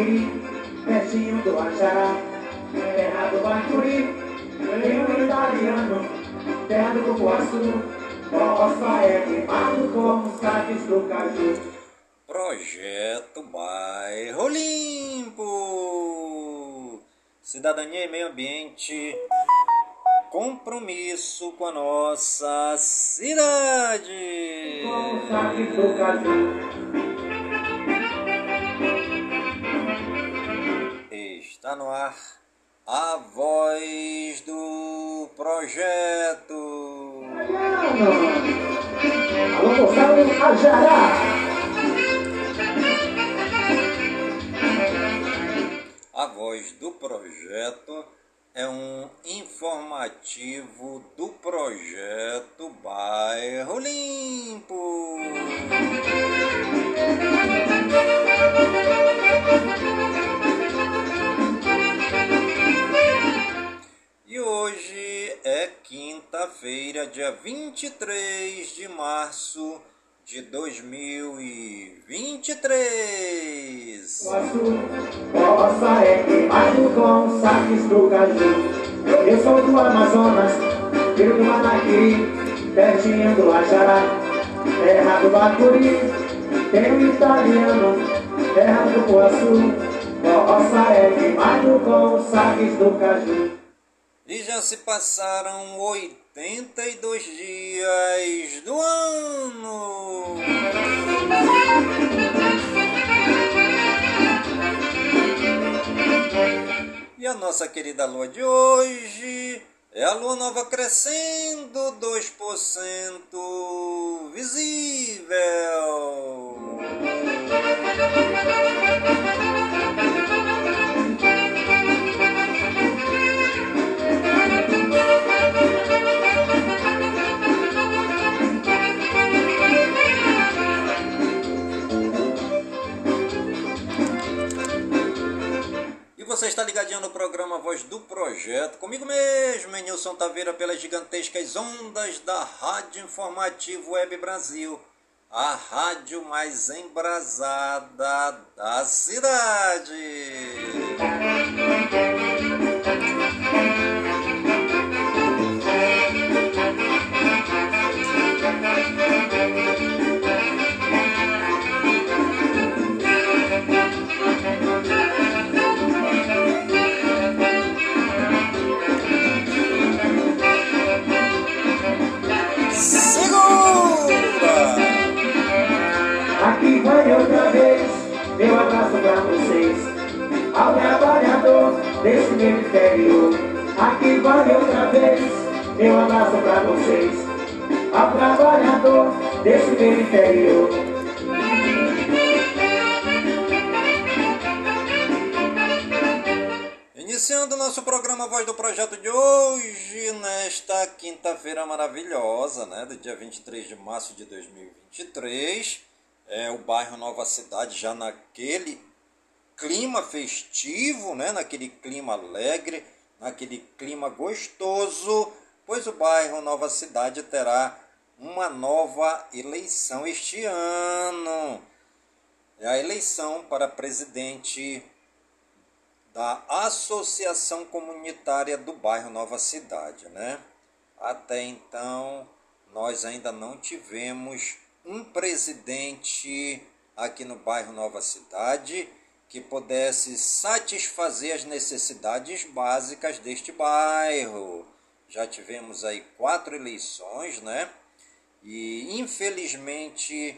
Manaquiri, pertinho do Ajará, terra do Bacuri, tenho italiano, terra do Cupuaçu, roça é queimado como saques do caju. Projeto Bairro Limpo. Cidadania e meio ambiente. Compromisso com a nossa cidade. Como saques do caju. Está no ar a voz do projeto. Ajará. A voz do projeto é um informativo do projeto Bairro Limpo. E hoje é quinta-feira, dia 23 de março de 2023. Cupuaçu, roça é queimado com saques do caju. Eu sou do Amazonas, filho do Manaquiri, pertinho do Ajará, terra do Bacuri, tenho italiano, terra do Cupuaçu, roça é queimado com saques do caju. Se passaram 82 dias do ano. E a nossa querida lua de hoje é a lua nova crescendo 2% visível. Você está ligadinho no programa Voz do Projeto, comigo mesmo, Nilson Taveira, pelas gigantescas ondas da Rádio Informativo Web Brasil, a rádio mais embrasada da cidade. Aqui vai outra vez, meu abraço pra vocês, ao trabalhador desse meu interior. Aqui vai outra vez, meu abraço pra vocês, ao trabalhador desse meu interior. Iniciando nosso programa Voz do Projeto de hoje, nesta quinta-feira maravilhosa, né, do dia 23 de março de 2023, é o bairro Nova Cidade já naquele clima festivo, né, naquele clima alegre, naquele clima gostoso, pois o bairro Nova Cidade terá uma nova eleição este ano. É a eleição para presidente da Associação Comunitária do Bairro Nova Cidade, né? Até então, nós ainda não tivemos um presidente aqui no bairro Nova Cidade que pudesse satisfazer as necessidades básicas deste bairro. Já tivemos aí quatro eleições, né? E infelizmente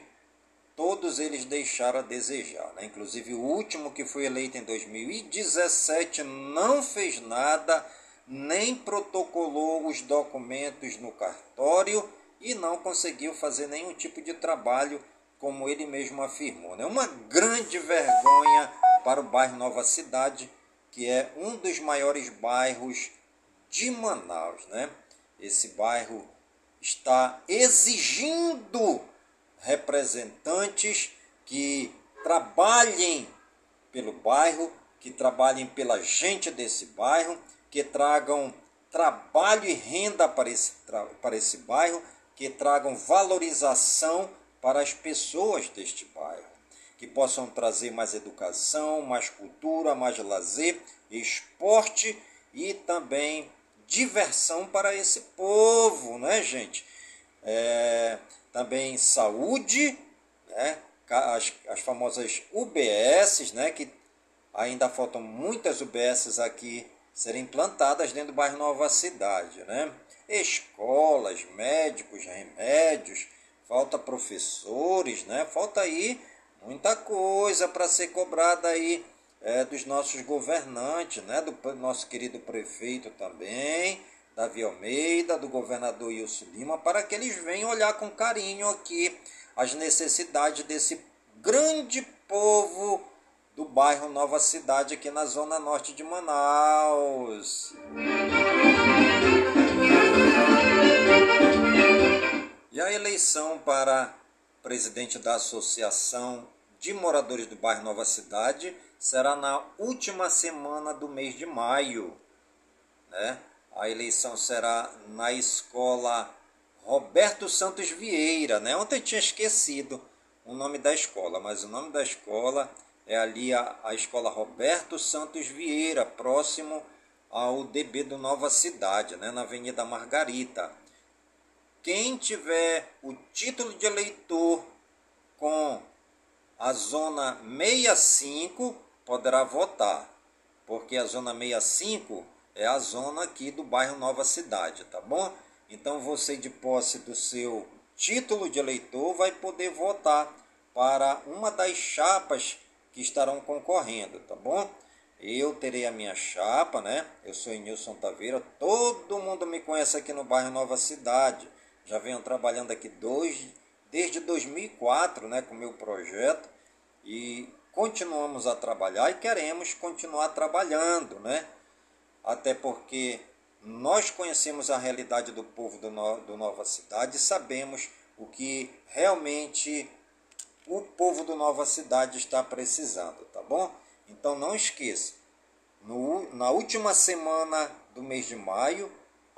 todos eles deixaram a desejar. Né? Inclusive o último que foi eleito em 2017 não fez nada, nem protocolou os documentos no cartório e não conseguiu fazer nenhum tipo de trabalho, como ele mesmo afirmou. Né? Uma grande vergonha para o bairro Nova Cidade, que é um dos maiores bairros de Manaus. Né? Esse bairro está exigindo representantes que trabalhem pelo bairro, que trabalhem pela gente desse bairro, que tragam trabalho e renda para esse, para esse bairro, que tragam valorização para as pessoas deste bairro, que possam trazer mais educação, mais cultura, mais lazer, esporte e também diversão para esse povo, né, gente? É, também saúde, né? As, as famosas UBSs, né? Que ainda faltam muitas UBSs aqui serem implantadas dentro do bairro Nova Cidade, né? Escolas, médicos, remédios, falta professores, né? Falta aí muita coisa para ser cobrada aí é, dos nossos governantes, né? do nosso querido prefeito também, Davi Almeida, do governador Wilson Lima, para que eles venham olhar com carinho aqui as necessidades desse grande povo do bairro Nova Cidade, aqui na zona norte de Manaus. E a eleição para presidente da Associação de Moradores do Bairro Nova Cidade será na última semana do mês de maio. Né? A eleição será na escola Roberto Santos Vieira. Né? Ontem eu tinha esquecido o nome da escola, mas o nome da escola é ali a, a escola Roberto Santos Vieira, próximo ao DB do Nova Cidade, né? na Avenida Margarita. Quem tiver o título de eleitor com a zona 65 poderá votar, porque a zona 65 é a zona aqui do bairro Nova Cidade, tá bom? Então você de posse do seu título de eleitor vai poder votar para uma das chapas que estarão concorrendo, tá bom? Eu terei a minha chapa, né? Eu sou Nilson Taveira, todo mundo me conhece aqui no bairro Nova Cidade. Já venho trabalhando aqui dois, desde 2004, né, com o meu projeto e continuamos a trabalhar e queremos continuar trabalhando, né? Até porque nós conhecemos a realidade do povo do, no, do Nova Cidade e sabemos o que realmente o povo do Nova Cidade está precisando, tá bom? Então não esqueça, no, na última semana do mês de maio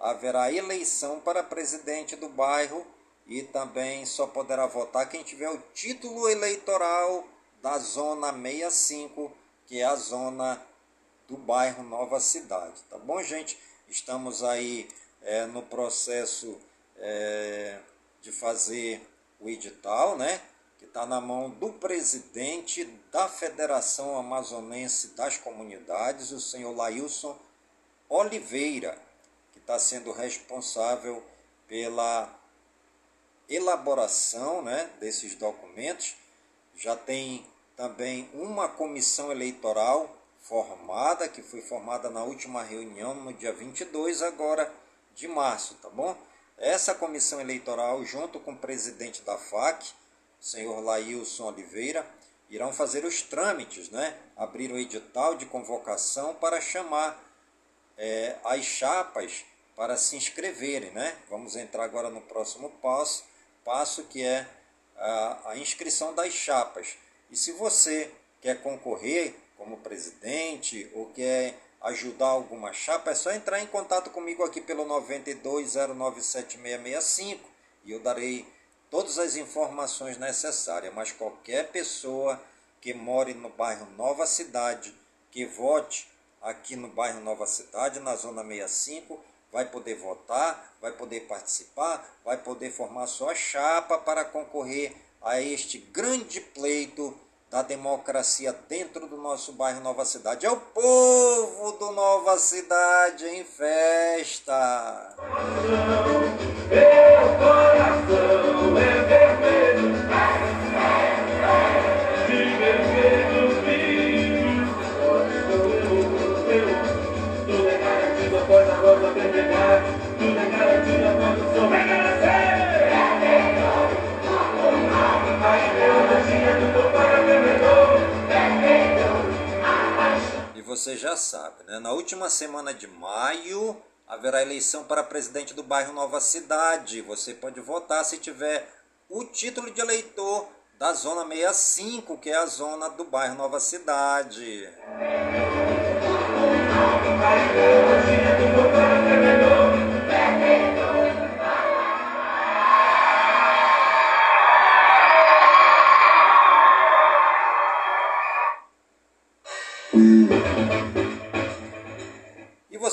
haverá eleição para presidente do bairro e também só poderá votar quem tiver o título eleitoral da zona 65, que é a zona do bairro Nova Cidade. Tá bom, gente? Estamos aí é, no processo é, de fazer o edital, né? Que está na mão do presidente da Federação Amazonense das Comunidades, o senhor Lailson Oliveira, está sendo responsável pela elaboração né, desses documentos. Já tem também uma comissão eleitoral formada, que foi formada na última reunião, no dia 22 agora de março, tá bom? Essa comissão eleitoral, junto com o presidente da FAC, senhor Laílson Oliveira, irão fazer os trâmites, né? Abrir o edital de convocação para chamar é, as chapas para se inscreverem, né? Vamos entrar agora no próximo passo, passo que é a, a inscrição das chapas. E se você quer concorrer como presidente ou quer ajudar alguma chapa, é só entrar em contato comigo aqui pelo 92097665 e eu darei todas as informações necessárias. Mas qualquer pessoa que more no bairro Nova Cidade, que vote aqui no bairro Nova Cidade, na zona 65, vai poder votar, vai poder participar, vai poder formar sua chapa para concorrer a este grande pleito da democracia dentro do nosso bairro Nova Cidade. É o povo do Nova Cidade em festa. Meu coração é E você já sabe, né? Na última semana de maio haverá eleição para presidente do bairro Nova Cidade. Você pode votar se tiver o título de eleitor da zona 65, que é a zona do bairro Nova Cidade.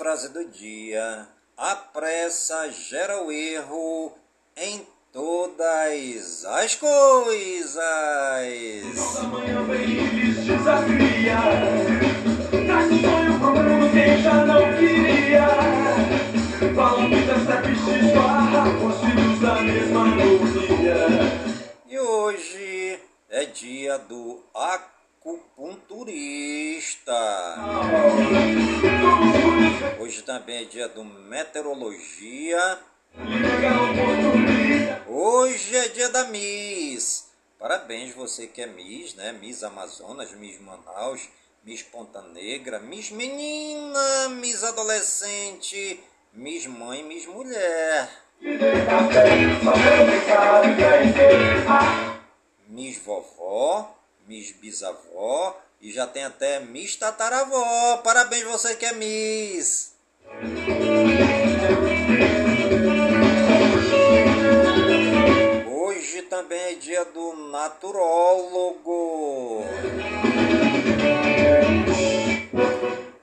frase do dia: a pressa gera o erro em todas as coisas. Toda manhã vem e desafia. Traz um sonho pro quem já não queria. Fala muitas trapiches, barra, os filhos da mesma E hoje é dia do acupunturista. Hoje também é dia do meteorologia. Hoje é dia da Miss. Parabéns você que é Miss, né? Miss Amazonas, Miss Manaus, Miss Ponta Negra, Miss Menina, Miss Adolescente, Miss Mãe, Miss Mulher. Miss Vovó, Miss Bisavó e já tem até Miss Tataravó. Parabéns você que é Miss. Hoje também é dia do naturólogo.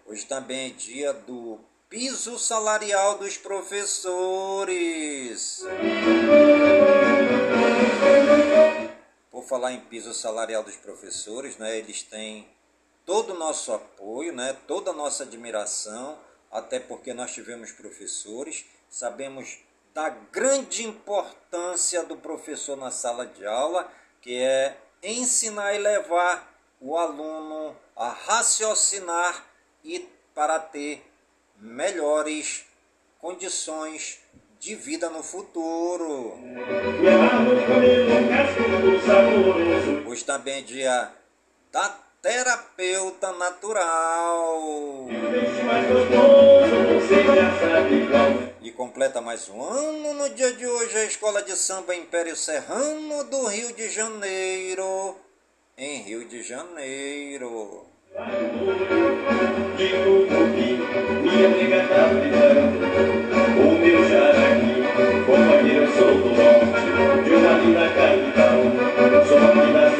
Hoje também é dia do piso salarial dos professores. Por falar em piso salarial dos professores, né, eles têm todo o nosso apoio, né, toda a nossa admiração, até porque nós tivemos professores, sabemos da grande importância do professor na sala de aula, que é ensinar e levar o aluno a raciocinar e para ter melhores condições de vida no futuro. Também é dia da terapeuta natural. E completa mais um ano no dia de hoje a Escola de Samba Império Serrano do Rio de Janeiro. Em Rio de Janeiro. Tá. O meu jaraqui, companheiro, sou do norte. De uma linda capital, sou aqui da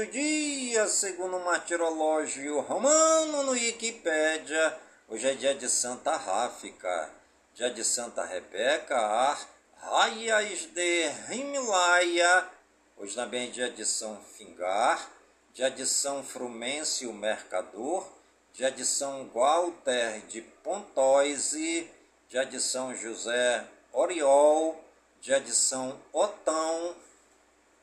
do dia, segundo o martirológio romano no Wikipédia, hoje é dia de Santa Ráfica, dia de Santa Rebeca, Ar, Raias de Rimlaia, hoje também é dia de São Fingar, dia de São Frumêncio Mercador, dia de São Walter de Pontoise, dia de São José Oriol, dia de São Otão,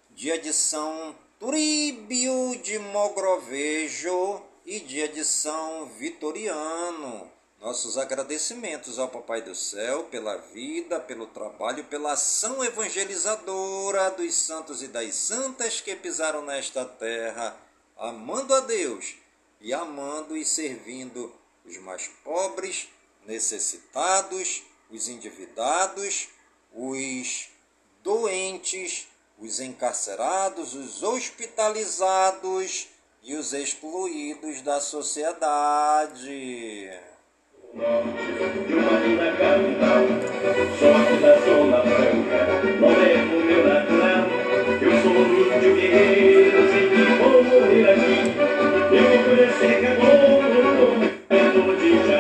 dia de São Turíbio de Mogrovejo e dia de São Vitoriano. Nossos agradecimentos ao Papai do Céu pela vida, pelo trabalho, pela ação evangelizadora dos santos e das santas que pisaram nesta terra, amando a Deus e amando e servindo os mais pobres, necessitados, os endividados, os doentes, os encarcerados, os hospitalizados e os excluídos da sociedade. Eu vou crescer que é bom, é tô de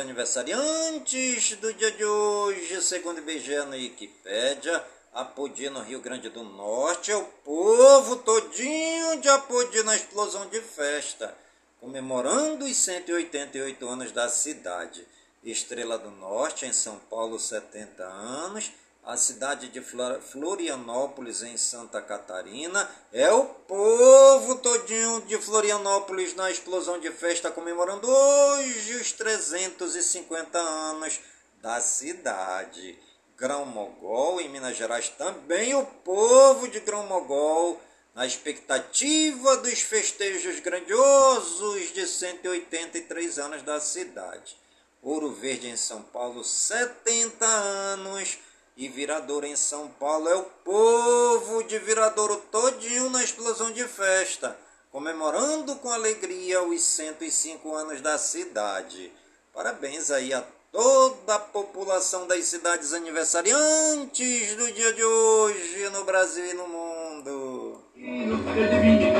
aniversariantes do dia de hoje, segundo o IBGE na Wikipédia, Apodi no Rio Grande do Norte, é o povo todinho de Apodi na explosão de festa, comemorando os 188 anos da cidade. Estrela do Norte, em São Paulo, 70 anos. A cidade de Florianópolis, em Santa Catarina. É o povo todinho de Florianópolis na explosão de festa, comemorando hoje os 350 anos da cidade. Grão Mogol, em Minas Gerais, também o povo de Grão Mogol, na expectativa dos festejos grandiosos de 183 anos da cidade. Ouro Verde em São Paulo, 70 anos. E Viradouro em São Paulo é o povo de Viradouro todinho na explosão de festa, comemorando com alegria os 105 anos da cidade. Parabéns aí a toda a população das cidades aniversariantes do dia de hoje no Brasil e no mundo.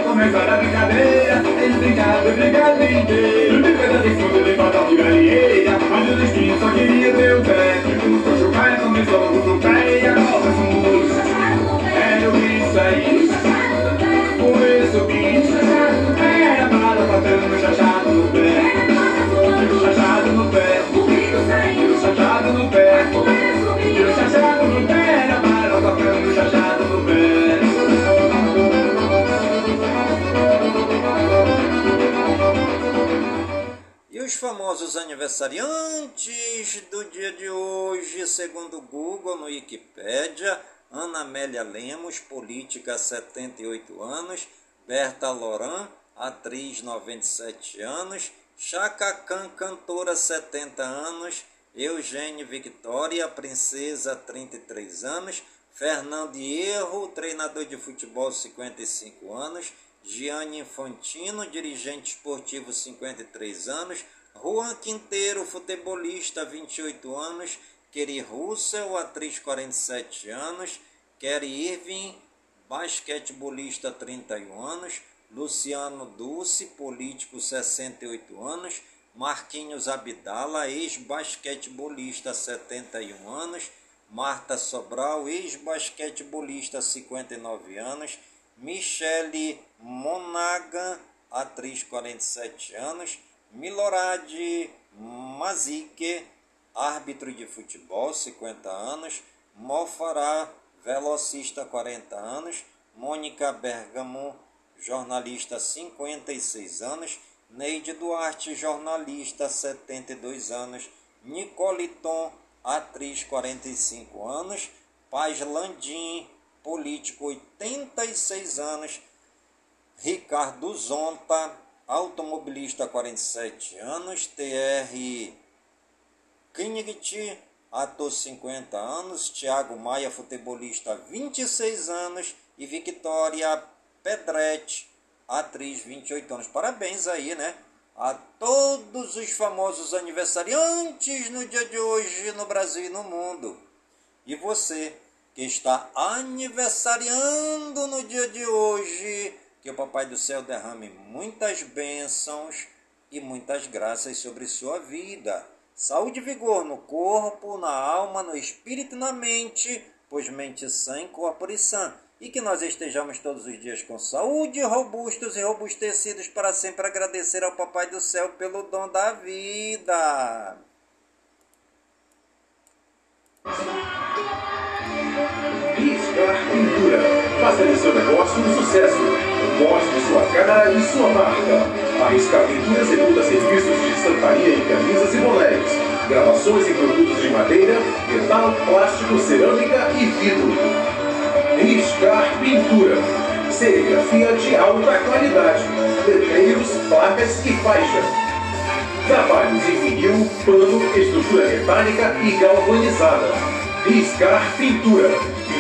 Começar começou no pé e a copa sumou. Era isso aí. Famosos aniversariantes do dia de hoje, segundo o Google, no Wikipedia, Ana Amélia Lemos, política 78 anos, Berta Loran, atriz 97 anos, Chaka Khan, cantora 70 anos, Eugênio Victoria, princesa 33 anos, Fernando Hierro, treinador de futebol 55 anos, Gianni Infantino, dirigente esportivo 53 anos, Juan Quinteiro, futebolista, 28 anos. Kerry Russell, atriz, 47 anos. Kerry Irving, basquetebolista, 31 anos. Luciano Dulce, político, 68 anos. Marquinhos Abdala, ex-basquetebolista, 71 anos. Marta Sobral, ex-basquetebolista, 59 anos. Michele Monagan, atriz, 47 anos. Milorad Mazik, árbitro de futebol, 50 anos. Mofará, velocista, 40 anos. Mônica Bergamo, jornalista, 56 anos. Neide Duarte, jornalista, 72 anos. Nicole Tom, atriz, 45 anos. Paz Landim, político, 86 anos. Ricardo Zonta, automobilista 47 anos, TR Kinigt, ator 50 anos, Thiago Maia, futebolista 26 anos e Victoria Pedretti, atriz 28 anos. Parabéns aí, né? A todos os famosos aniversariantes no dia de hoje no Brasil e no mundo. E você que está aniversariando no dia de hoje, que o Papai do Céu derrame muitas bênçãos e muitas graças sobre sua vida. Saúde e vigor no corpo, na alma, no espírito e na mente, pois mente sã corpo e sã. E que nós estejamos todos os dias com saúde, robustos e robustecidos para sempre agradecer ao Papai do Céu pelo dom da vida. Riscar Pintura. Faça de seu negócio um sucesso. Mostre sua cara e sua marca. A Riscar Pintura executa serviços de estamparia em camisas e bonés, gravações em produtos de madeira, metal, plástico, cerâmica e vidro. Riscar Pintura. Serigrafia de alta qualidade. Letreiros, placas e faixas. Trabalhos em vinil, pano, estrutura metálica e galvanizada. Riscar Pintura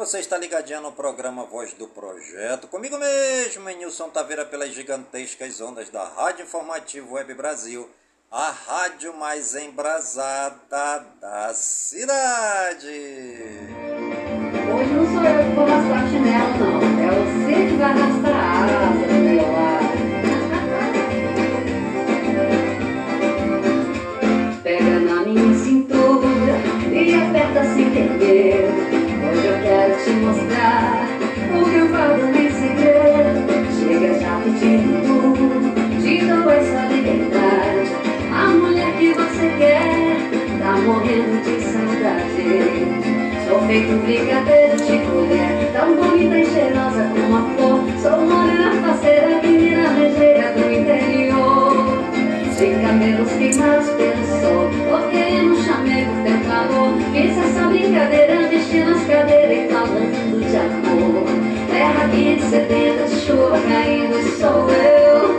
você está ligadinho no programa Voz do Projeto. Comigo mesmo, Nilson Taveira, pelas gigantescas ondas da Rádio Informativo Web Brasil, a rádio mais embrasada da cidade. Hoje não sou eu que vou arrastar chinelo, não. É você que vai arrastar a asa do meu. Pega na minha cintura e aperta sem querer. Mostrar o que eu falo em segredo. Chega já pedindo tudo, te dou essa liberdade. A mulher que você quer tá morrendo de saudade. Sou feito brigadeiro de colher, tão bonita e cheirosa como a flor. Sou morena faceira, menina ligeira do interior. Sem cabelos queimados pelo sol, toquei no chamego calor. Fiz essa brincadeira, mexi nas cadeiras e falando de amor. Terra sedenta, de chuva caindo, sou eu.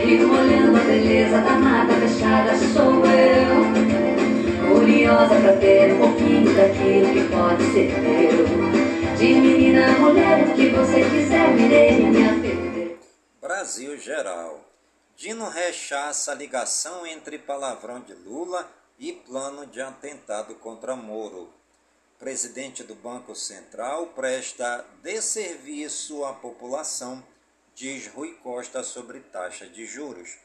Fico olhando a beleza da mata fechada, sou eu. Curiosa pra ter um pouquinho daquilo que pode ser teu. De menina mulher, o que você quiser, virei minha TV. Brasil Geral. Dino rechaça a ligação entre palavrão de Lula e plano de atentado contra Moro. Presidente do Banco Central presta desserviço à população, diz Rui Costa sobre taxa de juros.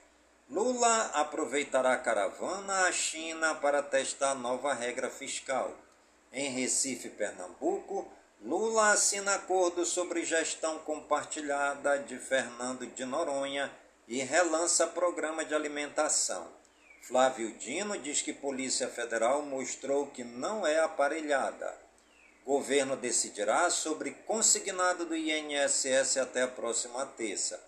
Lula aproveitará a caravana à China para testar nova regra fiscal. Em Recife, Pernambuco, Lula assina acordo sobre gestão compartilhada de Fernando de Noronha e relança programa de alimentação. Flávio Dino diz que Polícia Federal mostrou que não é aparelhada. Governo decidirá sobre consignado do INSS até a próxima terça.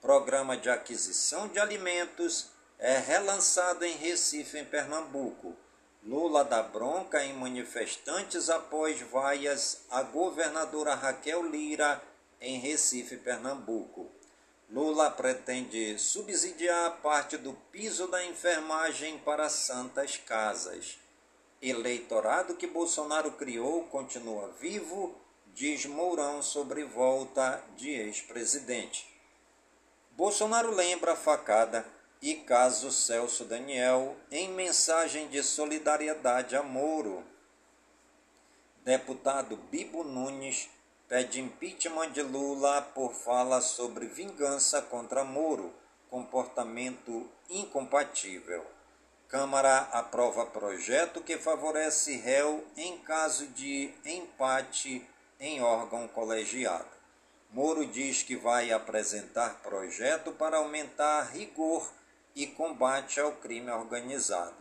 Programa de aquisição de alimentos é relançado em Recife, em Pernambuco. Lula dá bronca em manifestantes após vaias a governadora Raquel Lira em Recife, Pernambuco. Lula pretende subsidiar parte do piso da enfermagem para santas casas. Eleitorado que Bolsonaro criou continua vivo, diz Mourão sobre volta de ex-presidente. Bolsonaro lembra a facada e caso Celso Daniel em mensagem de solidariedade a Moro. Deputado Bibo Nunes pede impeachment de Lula por fala sobre vingança contra Moro, comportamento incompatível. Câmara aprova projeto que favorece réu em caso de empate em órgão colegiado. Moro diz que vai apresentar projeto para aumentar rigor e combate ao crime organizado.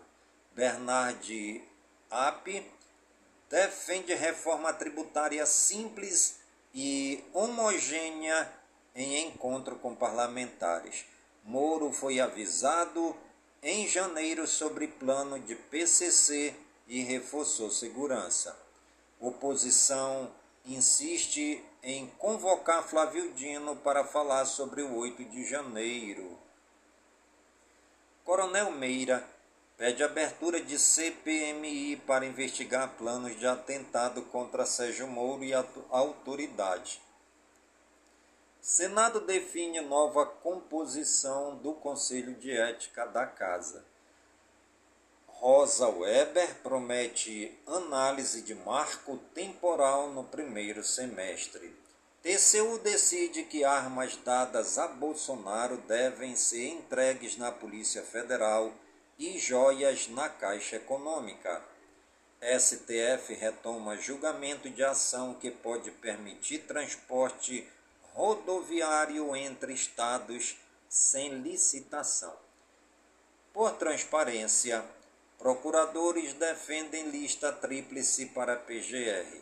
Bernard App defende reforma tributária simples e homogênea em encontro com parlamentares. Moro foi avisado em janeiro sobre plano de PCC e reforçou segurança. Oposição insiste em convocar Flávio Dino para falar sobre o 8 de janeiro. Coronel Meira pede abertura de CPMI para investigar planos de atentado contra Sérgio Moro e a autoridade. Senado define nova composição do Conselho de Ética da Casa. Rosa Weber promete análise de marco temporal no primeiro semestre. TCU decide que armas dadas a Bolsonaro devem ser entregues na Polícia Federal e joias na Caixa Econômica. STF retoma julgamento de ação que pode permitir transporte rodoviário entre estados sem licitação. Por transparência, Procuradores defendem lista tríplice para PGR.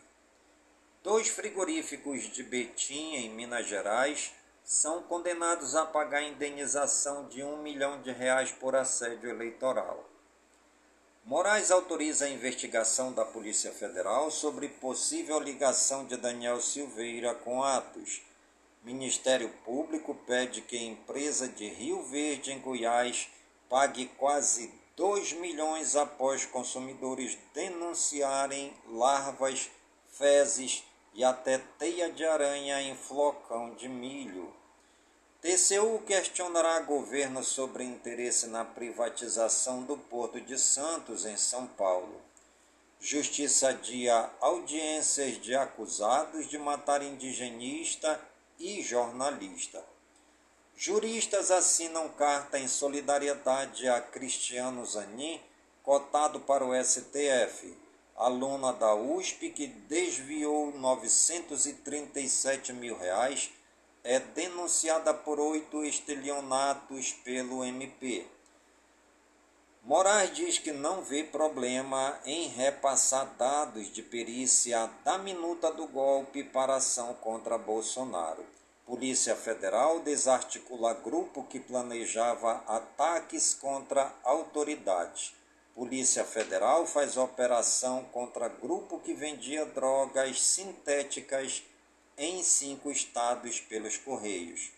Dois frigoríficos de Betim, em Minas Gerais, são condenados a pagar indenização de um milhão de reais por assédio eleitoral. Moraes autoriza a investigação da Polícia Federal sobre possível ligação de Daniel Silveira com atos. Ministério Público pede que a empresa de Rio Verde, em Goiás, pague quase 2 milhões após consumidores denunciarem larvas, fezes e até teia de aranha em flocão de milho. TCU questionará governo sobre interesse na privatização do Porto de Santos, em São Paulo. Justiça adia audiências de acusados de matar indigenista e jornalista. Juristas assinam carta em solidariedade a Cristiano Zanin, cotado para o STF. Aluna da USP que desviou 937 mil reais é denunciada por oito estelionatos pelo MP. Moraes diz que não vê problema em repassar dados de perícia da minuta do golpe para ação contra Bolsonaro. Polícia Federal desarticula grupo que planejava ataques contra autoridades. Polícia Federal faz operação contra grupo que vendia drogas sintéticas em cinco estados pelos Correios.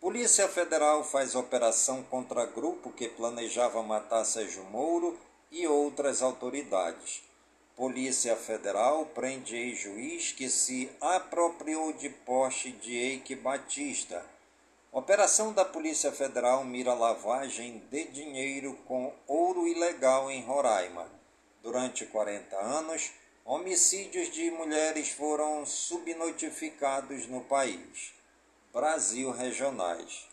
Polícia Federal faz operação contra grupo que planejava matar Sérgio Moro e outras autoridades. Polícia Federal prende ex-juiz que se apropriou de poste de Eike Batista. Operação da Polícia Federal mira lavagem de dinheiro com ouro ilegal em Roraima. Durante 40 anos, homicídios de mulheres foram subnotificados no país. Brasil regionais.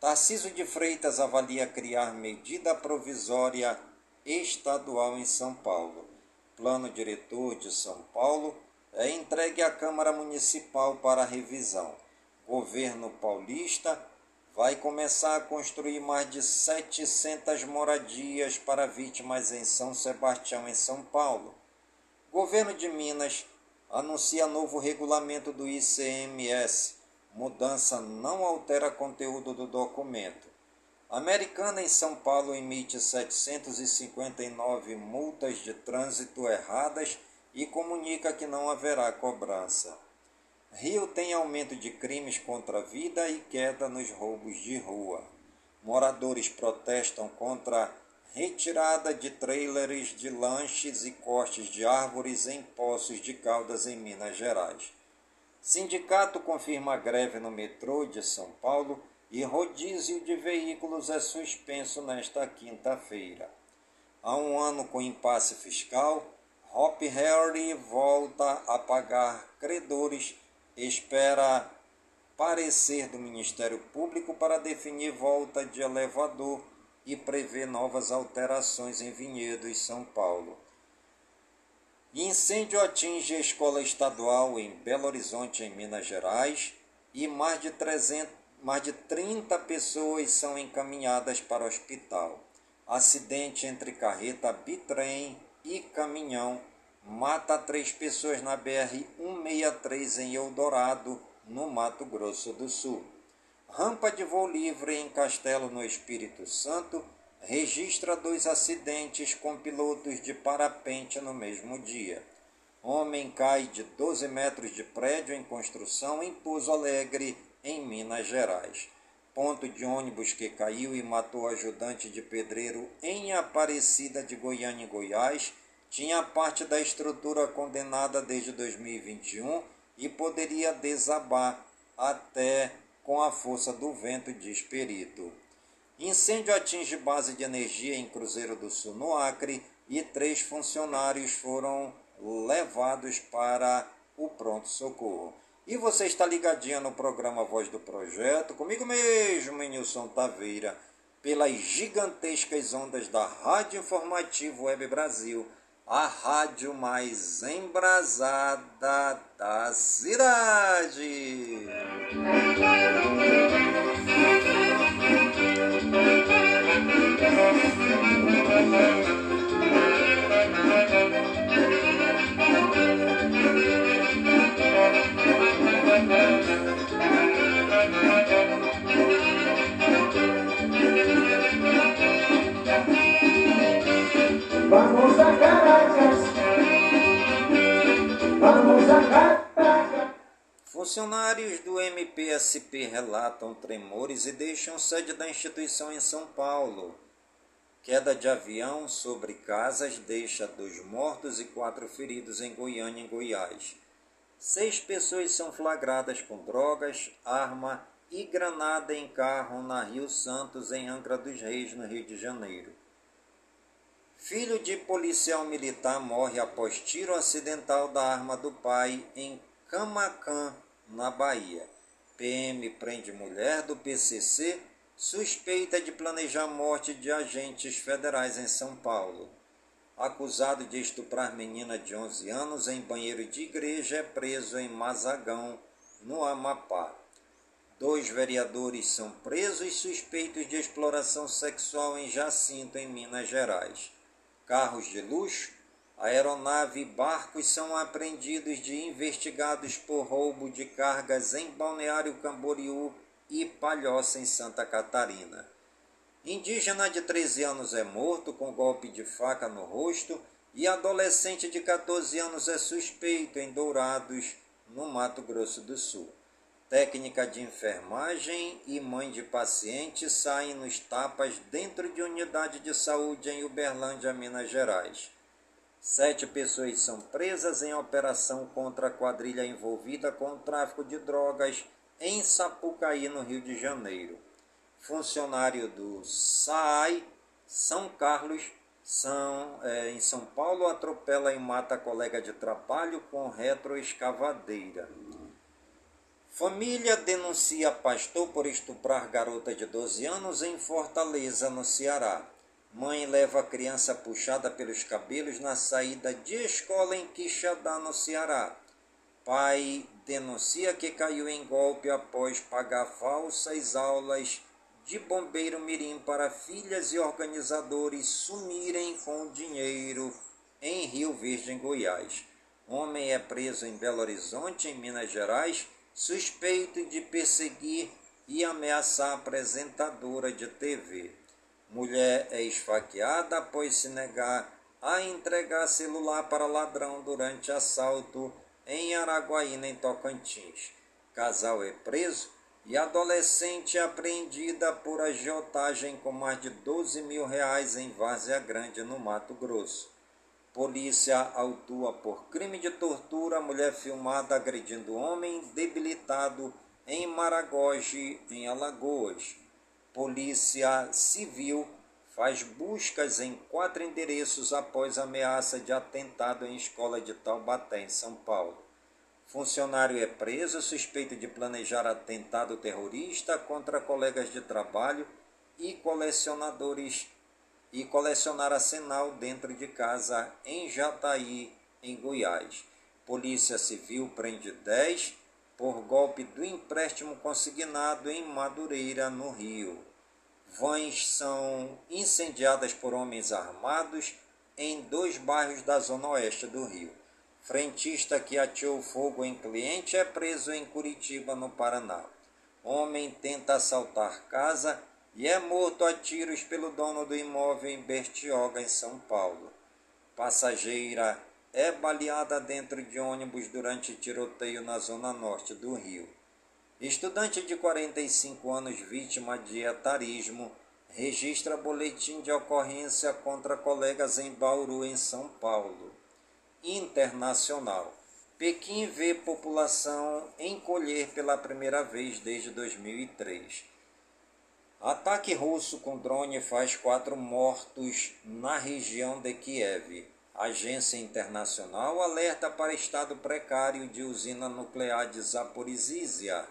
Tarciso de Freitas avalia criar medida provisória estadual em São Paulo. Plano diretor de São Paulo é entregue à Câmara Municipal para revisão. Governo paulista vai começar a construir mais de 700 moradias para vítimas em São Sebastião, em São Paulo. Governo de Minas anuncia novo regulamento do ICMS Mudança não altera conteúdo do documento. Americana em São Paulo emite 759 multas de trânsito erradas e comunica que não haverá cobrança. Rio tem aumento de crimes contra a vida e queda nos roubos de rua. Moradores protestam contra retirada de trailers de lanches e cortes de árvores em Poços de Caldas, em Minas Gerais. Sindicato confirma greve no metrô de São Paulo e rodízio de veículos é suspenso nesta quinta-feira. Há um ano com impasse fiscal, Hop Harry volta a pagar credores, espera parecer do Ministério Público para definir volta de elevador e prevê novas alterações em Vinhedo e São Paulo. Incêndio atinge a escola estadual em Belo Horizonte, em Minas Gerais, e mais de, 300, mais de 30 pessoas são encaminhadas para o hospital. Acidente entre carreta bitrem e caminhão mata três pessoas na BR-163 em Eldorado, no Mato Grosso do Sul. Rampa de voo livre em Castelo, no Espírito Santo, registra dois acidentes com pilotos de parapente no mesmo dia. Homem cai de 12 metros de prédio em construção em Pouso Alegre, em Minas Gerais. Ponto de ônibus que caiu e matou ajudante de pedreiro em Aparecida de Goiânia, Goiás, tinha parte da estrutura condenada desde 2021 e poderia desabar até com a força do vento, diz perito. Incêndio atinge base de energia em Cruzeiro do Sul, no Acre, e três funcionários foram levados para o pronto-socorro. E você está ligadinha no programa Voz do Projeto, comigo mesmo, Nilson Taveira, pelas gigantescas ondas da Rádio Informativo Web Brasil, a rádio mais embrasada da cidade. Vamos a Funcionários do MPSP relatam tremores e deixam sede da instituição em São Paulo. Queda de avião sobre casas deixa dois mortos e quatro feridos em Goiânia e Goiás. Seis pessoas são flagradas com drogas, arma e granada em carro na Rio Santos, em Angra dos Reis, no Rio de Janeiro. Filho de policial militar morre após tiro acidental da arma do pai em Camacan, na Bahia. PM prende mulher do PCC suspeita de planejar morte de agentes federais em São Paulo. Acusado de estuprar menina de 11 anos em banheiro de igreja é preso em Mazagão, no Amapá. Dois vereadores são presos suspeitos de exploração sexual em Jacinto, em Minas Gerais. Carros de luxo, aeronave e barcos são apreendidos de investigados por roubo de cargas em Balneário Camboriú, e Palhoça, em Santa Catarina. Indígena de 13 anos é morto com golpe de faca no rosto e adolescente de 14 anos é suspeito em Dourados, no Mato Grosso do Sul. Técnica de enfermagem e mãe de paciente saem nos tapas dentro de unidade de saúde em Uberlândia, Minas Gerais. Sete pessoas são presas em operação contra a quadrilha envolvida com o tráfico de drogas em Sapucaí, no Rio de Janeiro. Funcionário do SAI, São Carlos, são, é, em São Paulo, atropela e mata colega de trabalho com retroescavadeira. Família denuncia pastor por estuprar garota de 12 anos em Fortaleza, no Ceará. Mãe leva criança puxada pelos cabelos na saída de escola em Quixadá, no Ceará. Pai denuncia que caiu em golpe após pagar falsas aulas de bombeiro mirim para filhas e organizadores sumirem com dinheiro em Rio Verde, em Goiás. Homem é preso em Belo Horizonte, em Minas Gerais, suspeito de perseguir e ameaçar apresentadora de TV. Mulher é esfaqueada após se negar a entregar celular para ladrão durante assalto em Araguaína, em Tocantins. Casal é preso e adolescente é apreendida por agiotagem com mais de 12 mil reais em Várzea Grande, no Mato Grosso. Polícia autua por crime de tortura mulher filmada agredindo homem debilitado em Maragogi, em Alagoas. Polícia Civil faz buscas em quatro endereços após ameaça de atentado em escola de Taubaté, em São Paulo. Funcionário é preso suspeito de planejar atentado terrorista contra colegas de trabalho e colecionadores e colecionar arsenal dentro de casa em Jataí, em Goiás. Polícia Civil prende 10 por golpe do empréstimo consignado em Madureira, no Rio. Vans são incendiadas por homens armados em dois bairros da zona oeste do Rio. Frentista que ateou fogo em cliente é preso em Curitiba, no Paraná. Homem tenta assaltar casa e é morto a tiros pelo dono do imóvel em Bertioga, em São Paulo. Passageira é baleada dentro de ônibus durante tiroteio na zona norte do Rio. Estudante de 45 anos vítima de etarismo registra boletim de ocorrência contra colegas em Bauru, em São Paulo. Internacional. Pequim vê população encolher pela primeira vez desde 2003. Ataque russo com drone faz quatro mortos na região de Kiev. Agência Internacional alerta para estado precário de usina nuclear de Zaporizhia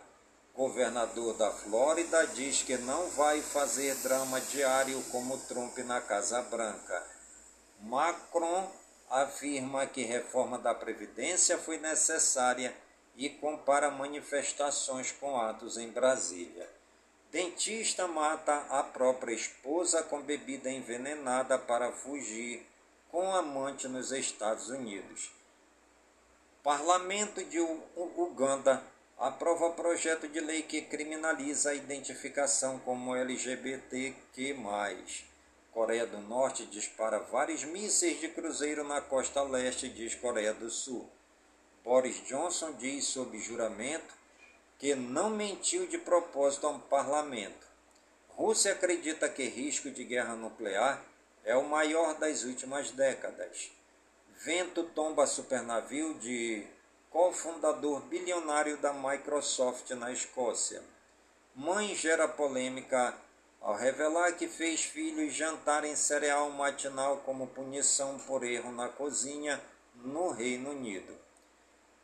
governador da Flórida, diz que não vai fazer drama diário como Trump na Casa Branca. Macron afirma que reforma da Previdência foi necessária e compara manifestações com atos em Brasília. Dentista mata a própria esposa com bebida envenenada para fugir com amante nos Estados Unidos. Parlamento de Uganda aprova projeto de lei que criminaliza a identificação como LGBTQ+. Coreia do Norte dispara vários mísseis de cruzeiro na costa leste, diz Coreia do Sul. Boris Johnson diz sob juramento que não mentiu de propósito a um parlamento. Rússia acredita que risco de guerra nuclear é o maior das últimas décadas. Vento tomba supernavio de cofundador bilionário da Microsoft na Escócia. Mãe gera polêmica ao revelar que fez filhos jantarem cereal matinal como punição por erro na cozinha no Reino Unido.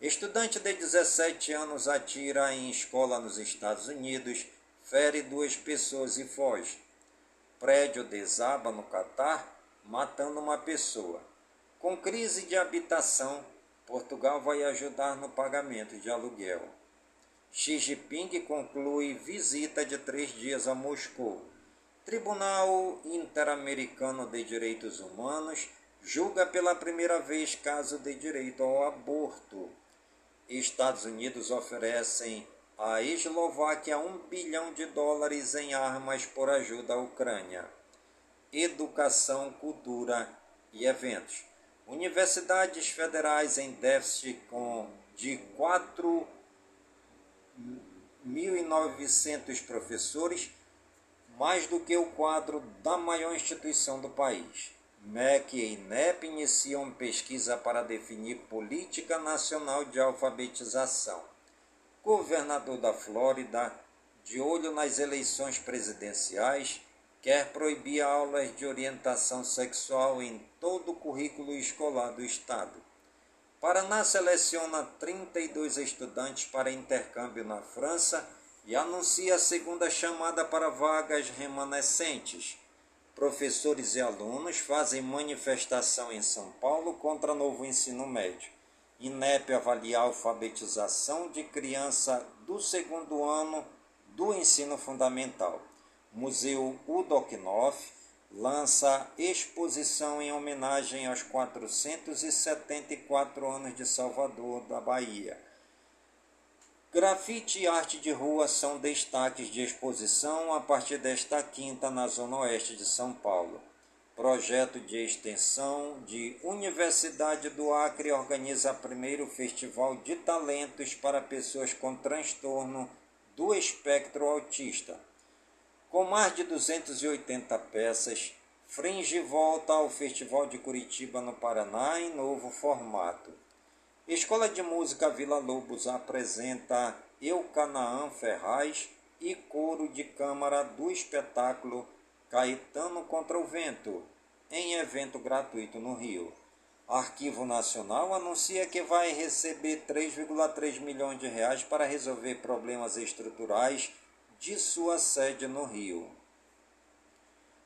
Estudante de 17 anos atira em escola nos Estados Unidos, fere duas pessoas e foge. Prédio desaba no Catar, matando uma pessoa. Com crise de habitação, Portugal vai ajudar no pagamento de aluguel. Xi Jinping conclui visita de três dias a Moscou. Tribunal Interamericano de Direitos Humanos julga pela primeira vez caso de direito ao aborto. Estados Unidos oferecem à Eslováquia um bilhão de dólares em armas por ajuda à Ucrânia. Educação, cultura e eventos. Universidades federais em déficit com de 4.900 professores, mais do que o quadro da maior instituição do país. MEC e INEP iniciam pesquisa para definir política nacional de alfabetização. Governador da Flórida, de olho nas eleições presidenciais, quer proibir aulas de orientação sexual em todo o currículo escolar do Estado. Paraná seleciona 32 estudantes para intercâmbio na França e anuncia a segunda chamada para vagas remanescentes. Professores e alunos fazem manifestação em São Paulo contra novo ensino médio. INEP avalia a alfabetização de criança do segundo ano do ensino fundamental. Museu Udoknov lança exposição em homenagem aos 474 anos de Salvador da Bahia. Grafite e arte de rua são destaques de exposição a partir desta quinta na Zona Oeste de São Paulo. Projeto de extensão de Universidade do Acre organiza primeiro Festival de Talentos para pessoas com transtorno do espectro autista. Com mais de 280 peças, Fringe volta ao Festival de Curitiba, no Paraná, em novo formato. Escola de Música Vila Lobos apresenta Eucanaã Ferraz e coro de câmara do espetáculo Caetano contra o Vento, em evento gratuito no Rio. Arquivo Nacional anuncia que vai receber 3,3 milhões de reais para resolver problemas estruturais de sua sede no Rio.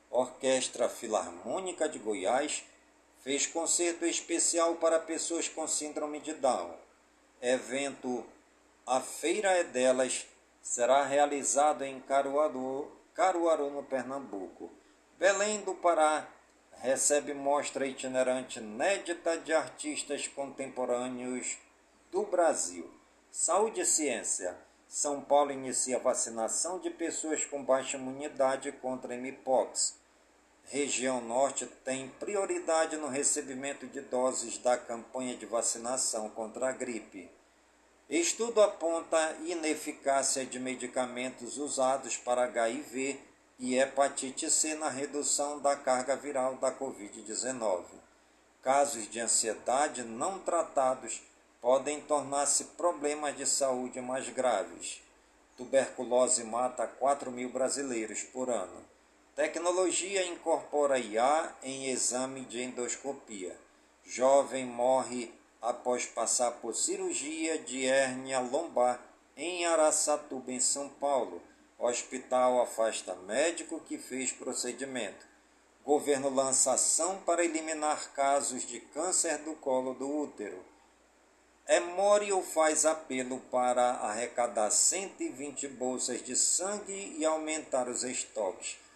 Orquestra Filarmônica de Goiás fez concerto especial para pessoas com síndrome de Down. Evento A Feira é Delas será realizado em Caruaru, Caruaru no Pernambuco. Belém do Pará recebe mostra itinerante inédita de artistas contemporâneos do Brasil. Saúde e Ciência são Paulo inicia vacinação de pessoas com baixa imunidade contra mpox. Região Norte tem prioridade no recebimento de doses da campanha de vacinação contra a gripe. Estudo aponta ineficácia de medicamentos usados para HIV e hepatite C na redução da carga viral da Covid-19. Casos de ansiedade não tratados podem tornar-se problemas de saúde mais graves. Tuberculose mata 4 mil brasileiros por ano. Tecnologia incorpora IA em exame de endoscopia. Jovem morre após passar por cirurgia de hérnia lombar em Araçatuba, em São Paulo. Hospital afasta médico que fez procedimento. Governo lança ação para eliminar casos de câncer do colo do útero. Emório faz apelo para arrecadar 120 bolsas de sangue e aumentar os estoques.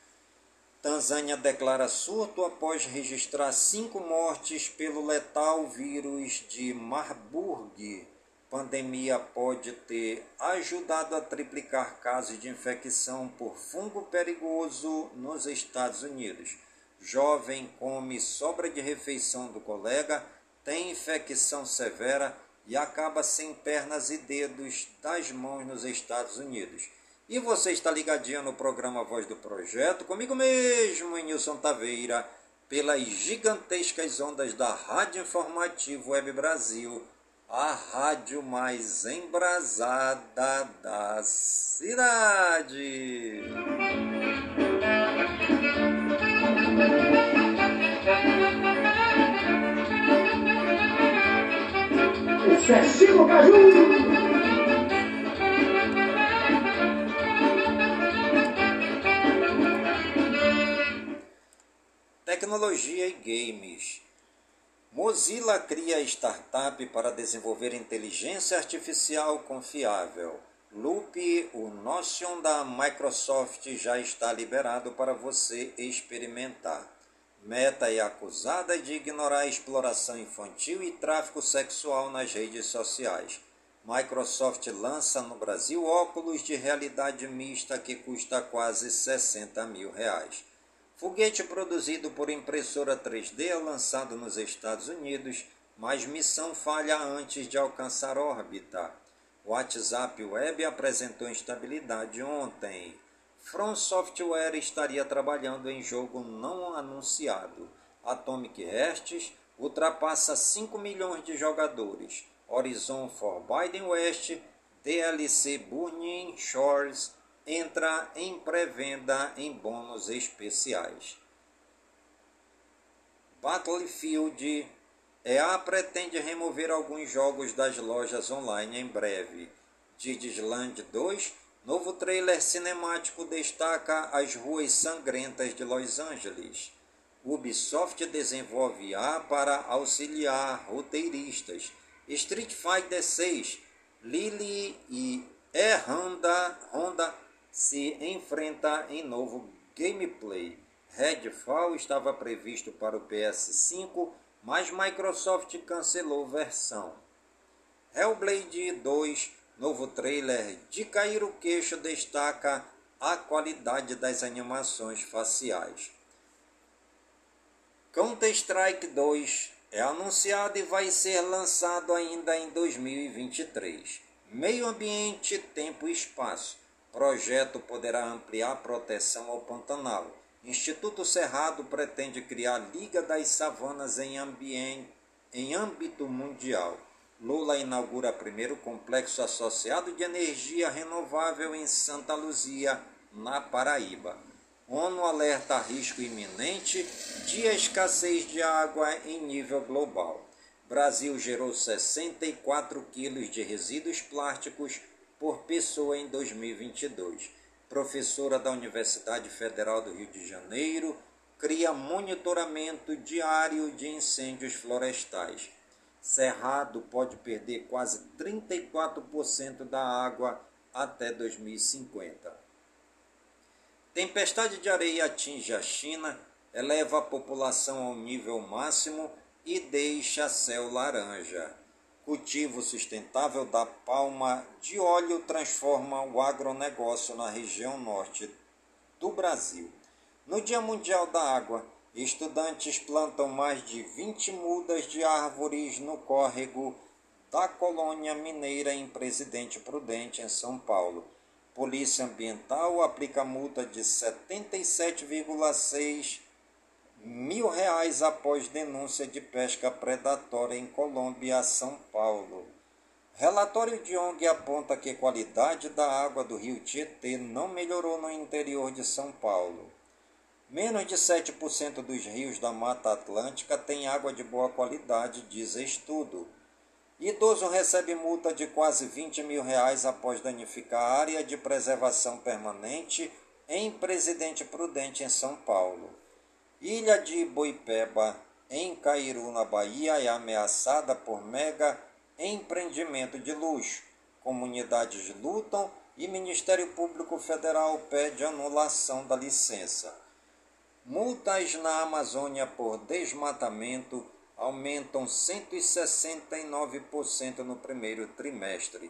Tanzânia declara surto após registrar cinco mortes pelo letal vírus de Marburg. Pandemia pode ter ajudado a triplicar casos de infecção por fungo perigoso nos Estados Unidos. Jovem come sobra de refeição do colega, tem infecção severa e acaba sem pernas e dedos das mãos nos Estados Unidos. E você está ligadinho no programa Voz do Projeto, comigo mesmo, em Nilson Taveira, pelas gigantescas ondas da Rádio Informativo Web Brasil, a rádio mais embrasada da cidade. Isso é Caju! Tecnologia e games. Mozilla cria startup para desenvolver inteligência artificial confiável. Loop, o Notion da Microsoft já está liberado para você experimentar. Meta é acusada de ignorar a exploração infantil e tráfico sexual nas redes sociais. Microsoft lança no Brasil óculos de realidade mista que custa quase 60 mil reais. Foguete produzido por impressora 3D é lançado nos Estados Unidos, mas missão falha antes de alcançar órbita. O WhatsApp Web apresentou instabilidade ontem. From Software estaria trabalhando em jogo não anunciado. Atomic Hearts ultrapassa 5 milhões de jogadores. Horizon Forbidden West, DLC Burning Shores entra em pré-venda em bônus especiais. Battlefield EA pretende remover alguns jogos das lojas online em breve. Didisland 2, novo trailer cinemático destaca as ruas sangrentas de Los Angeles. Ubisoft desenvolve IA para auxiliar roteiristas. Street Fighter 6, Lily e E Honda, Honda se enfrenta em novo gameplay. Redfall estava previsto para o PS5, mas Microsoft cancelou versão. Hellblade 2, novo trailer de cair o queixo destaca a qualidade das animações faciais. Counter-Strike 2 é anunciado e vai ser lançado ainda em 2023. Meio ambiente, tempo e espaço. Projeto poderá ampliar a proteção ao Pantanal. Instituto Cerrado pretende criar Liga das Savanas em, ambiente, em âmbito mundial. Lula inaugura primeiro complexo associado de energia renovável em Santa Luzia, na Paraíba. ONU alerta risco iminente de escassez de água em nível global. Brasil gerou 64 quilos de resíduos plásticos por pessoa em 2022. Professora da Universidade Federal do Rio de Janeiro, cria monitoramento diário de incêndios florestais. Cerrado pode perder quase 34% da água até 2050. Tempestade de areia atinge a China, eleva a população ao nível máximo e deixa céu laranja. Cultivo sustentável da palma de óleo transforma o agronegócio na região norte do Brasil. No Dia Mundial da Água, estudantes plantam mais de 20 mudas de árvores no córrego da colônia mineira em Presidente Prudente, em São Paulo. Polícia Ambiental aplica multa de 77,6 mil reais após denúncia de pesca predatória em Colômbia, São Paulo. Relatório de ONG aponta que a qualidade da água do rio Tietê não melhorou no interior de São Paulo. Menos de 7% dos rios da Mata Atlântica têm água de boa qualidade, diz estudo. Idoso recebe multa de quase 20 mil reais após danificar área de preservação permanente em Presidente Prudente, em São Paulo. Ilha de Boipeba, em Cairu, na Bahia, é ameaçada por mega empreendimento de luxo. Comunidades lutam e Ministério Público Federal pede anulação da licença. Multas na Amazônia por desmatamento aumentam 169% no primeiro trimestre.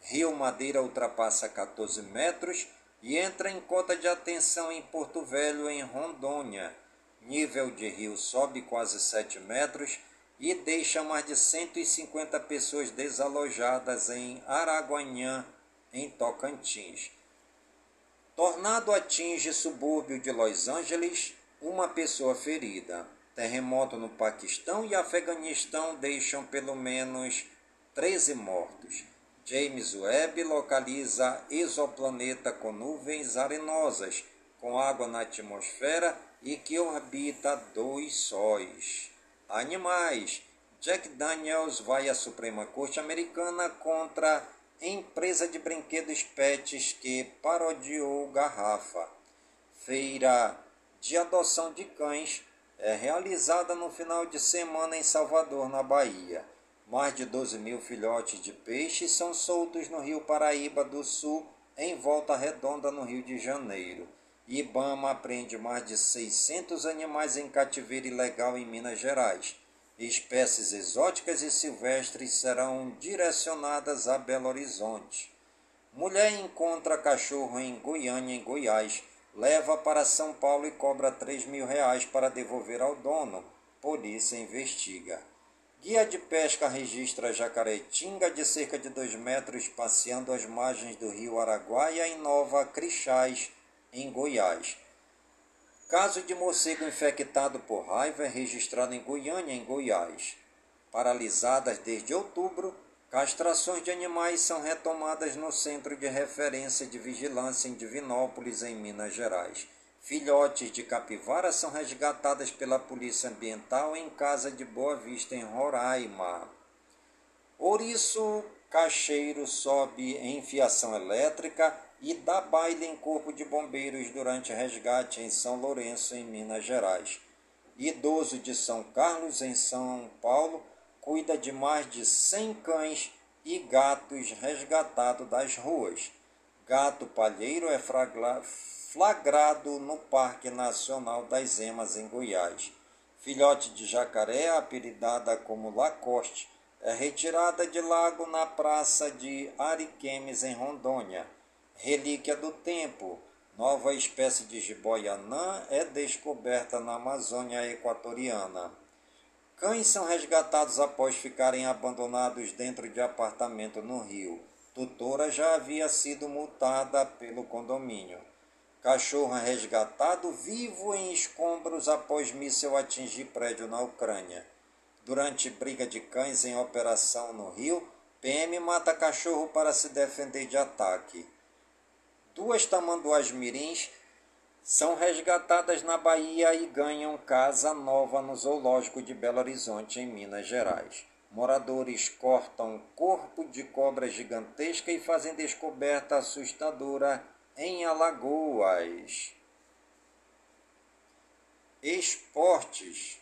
Rio Madeira ultrapassa 14 metros e entra em cota de atenção em Porto Velho, em Rondônia nível de rio sobe quase 7 metros e deixa mais de 150 pessoas desalojadas em Araguanhã, em Tocantins. Tornado atinge subúrbio de Los Angeles, uma pessoa ferida. Terremoto no Paquistão e Afeganistão deixam pelo menos 13 mortos. James Webb localiza exoplaneta com nuvens arenosas, com água na atmosfera e que orbita dois sóis. Animais. Jack Daniels vai à Suprema Corte Americana contra empresa de brinquedos pets que parodiou garrafa. Feira de adoção de cães é realizada no final de semana em Salvador, na Bahia. Mais de 12 mil filhotes de peixe são soltos no Rio Paraíba do Sul, em Volta Redonda, no Rio de Janeiro. Ibama apreende mais de 600 animais em cativeiro ilegal em Minas Gerais. Espécies exóticas e silvestres serão direcionadas a Belo Horizonte. Mulher encontra cachorro em Goiânia, em Goiás leva para São Paulo e cobra 3 mil reais para devolver ao dono. Polícia investiga. Guia de pesca registra jacaretinga de cerca de 2 metros passeando às margens do rio Araguaia em Nova Crixás, em Goiás. Caso de morcego infectado por raiva é registrado em Goiânia, em Goiás. Paralisadas desde outubro, Castrações de animais são retomadas no Centro de Referência de Vigilância em Divinópolis, em Minas Gerais. Filhotes de capivara são resgatadas pela Polícia Ambiental em Casa de Boa Vista, em Roraima. Ouriço cacheiro sobe em fiação elétrica e dá baile em corpo de bombeiros durante resgate em São Lourenço, em Minas Gerais. Idoso de São Carlos, em São Paulo, cuida de mais de 100 cães e gatos resgatados das ruas. Gato palheiro é flagrado no Parque Nacional das Emas, em Goiás. Filhote de jacaré, apelidada como Lacoste, é retirada de lago na praça de Ariquemes, em Rondônia. Relíquia do tempo. Nova espécie de jiboia anã é descoberta na Amazônia equatoriana. Cães são resgatados após ficarem abandonados dentro de apartamento no Rio. Tutora já havia sido multada pelo condomínio. Cachorro resgatado vivo em escombros após míssil atingir prédio na Ucrânia. Durante briga de cães em operação no Rio, PM mata cachorro para se defender de ataque. Duas tamanduás mirins são resgatadas na Bahia e ganham casa nova no Zoológico de Belo Horizonte, em Minas Gerais. Moradores cortam corpo de cobra gigantesca e fazem descoberta assustadora em Alagoas. Esportes.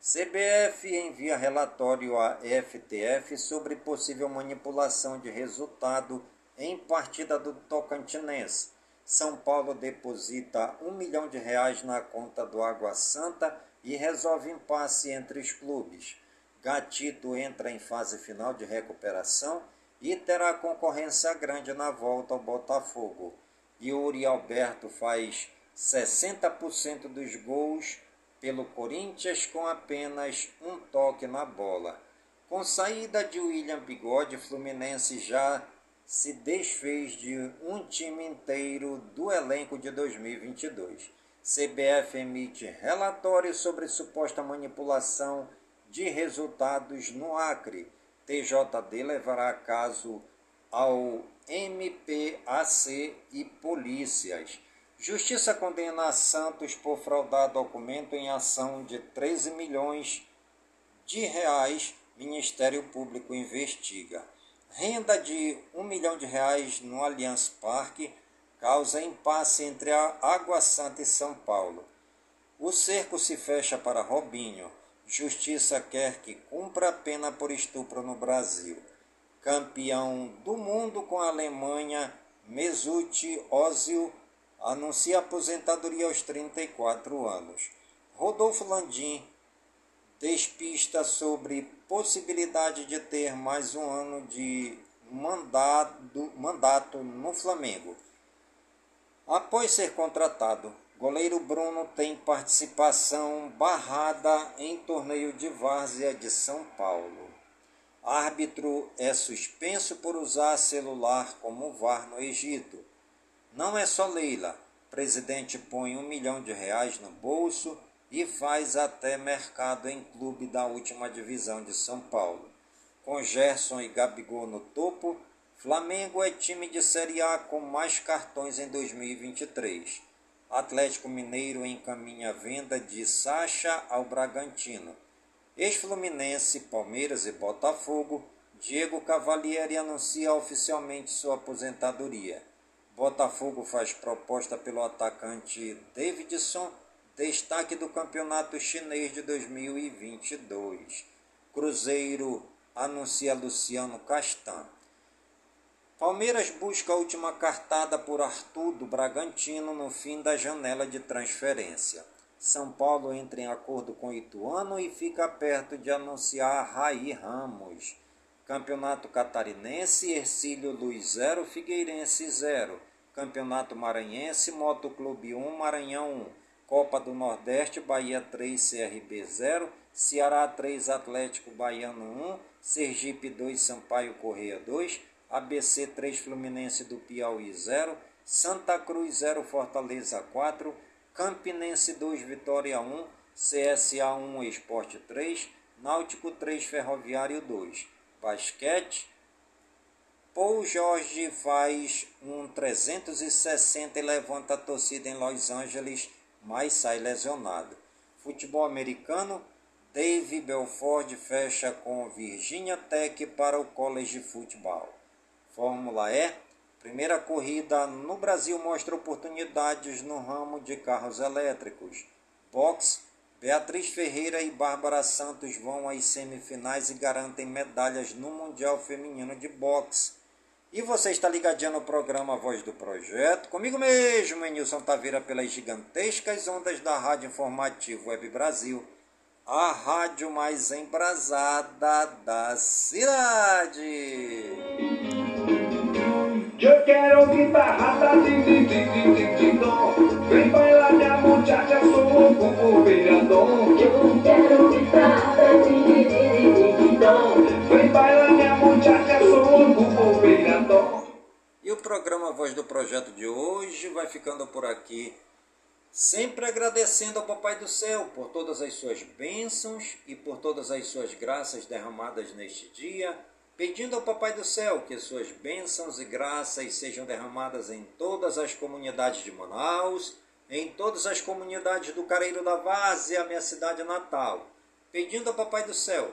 CBF envia relatório à FTF sobre possível manipulação de resultado em partida do Tocantinense. São Paulo deposita um milhão de reais na conta do Água Santa e resolve impasse entre os clubes. Gatito entra em fase final de recuperação e terá concorrência grande na volta ao Botafogo. Yuri Alberto faz 60% dos gols pelo Corinthians com apenas um toque na bola. Com saída de William Bigode, Fluminense já se desfez de um time inteiro do elenco de 2022. CBF emite relatório sobre suposta manipulação de resultados no Acre. TJD levará caso ao MPAC e polícias. Justiça condena Santos por fraudar documento em ação de 13 milhões de reais. Ministério Público investiga. Renda de um milhão de reais no Allianz Parque causa impasse entre a Água Santa e São Paulo. O cerco se fecha para Robinho. Justiça quer que cumpra a pena por estupro no Brasil. Campeão do mundo com a Alemanha, Mesut Ozil anuncia aposentadoria aos 34 anos. Rodolfo Landim despista sobre possibilidade de ter mais um ano de mandato, mandato no Flamengo. Após ser contratado, goleiro Bruno tem participação barrada em torneio de várzea de São Paulo. Árbitro é suspenso por usar celular como VAR no Egito. Não é só Leila. Presidente põe um milhão de reais no bolso e faz até mercado em clube da última divisão de São Paulo. Com Gerson e Gabigol no topo, Flamengo é time de Série A com mais cartões em 2023. Atlético Mineiro encaminha a venda de Sacha ao Bragantino. Ex-Fluminense, Palmeiras e Botafogo, Diego Cavalieri anuncia oficialmente sua aposentadoria. Botafogo faz proposta pelo atacante Davidson, destaque do campeonato chinês de 2022. Cruzeiro anuncia Luciano Castan. Palmeiras busca a última cartada por Arthur do Bragantino no fim da janela de transferência. São Paulo entra em acordo com Ituano e fica perto de anunciar Raí Ramos. Campeonato Catarinense, Ercílio Luiz 0, Figueirense 0. Campeonato Maranhense, Motoclube 1, Maranhão 1. Copa do Nordeste, Bahia 3, CRB 0. Ceará 3, Atlético Baiano 1. Sergipe 2, Sampaio Correia 2. ABC 3, Fluminense do Piauí 0. Santa Cruz 0, Fortaleza 4. Campinense 2, Vitória 1. CSA 1, Esporte 3. Náutico 3, Ferroviário 2 basquete. Paul George faz um 360 e levanta a torcida em Los Angeles, mas sai lesionado. Futebol americano, Dave Belford fecha com Virginia Tech para o College Football. Fórmula E, primeira corrida no Brasil mostra oportunidades no ramo de carros elétricos. Boxe, Beatriz Ferreira e Bárbara Santos vão às semifinais e garantem medalhas no Mundial Feminino de Boxe. E você está ligadinho no programa Voz do Projeto, comigo mesmo, Enilson Taveira, pelas gigantescas ondas da Rádio Informativo Web Brasil, a rádio mais embrasada da cidade. Eu quero guitarra, din, din, din, din, din, din, dom. Vem bailar minha muchacha, sou um viradão. Eu quero guitarra, din, din, din, din, E o programa Voz do Projeto de hoje vai ficando por aqui. Sempre agradecendo ao Papai do Céu por todas as suas bênçãos e por todas as suas graças derramadas neste dia, pedindo ao Papai do Céu que suas bênçãos e graças sejam derramadas em todas as comunidades de Manaus, em todas as comunidades do Careiro da Várzea, minha cidade natal, pedindo ao Papai do Céu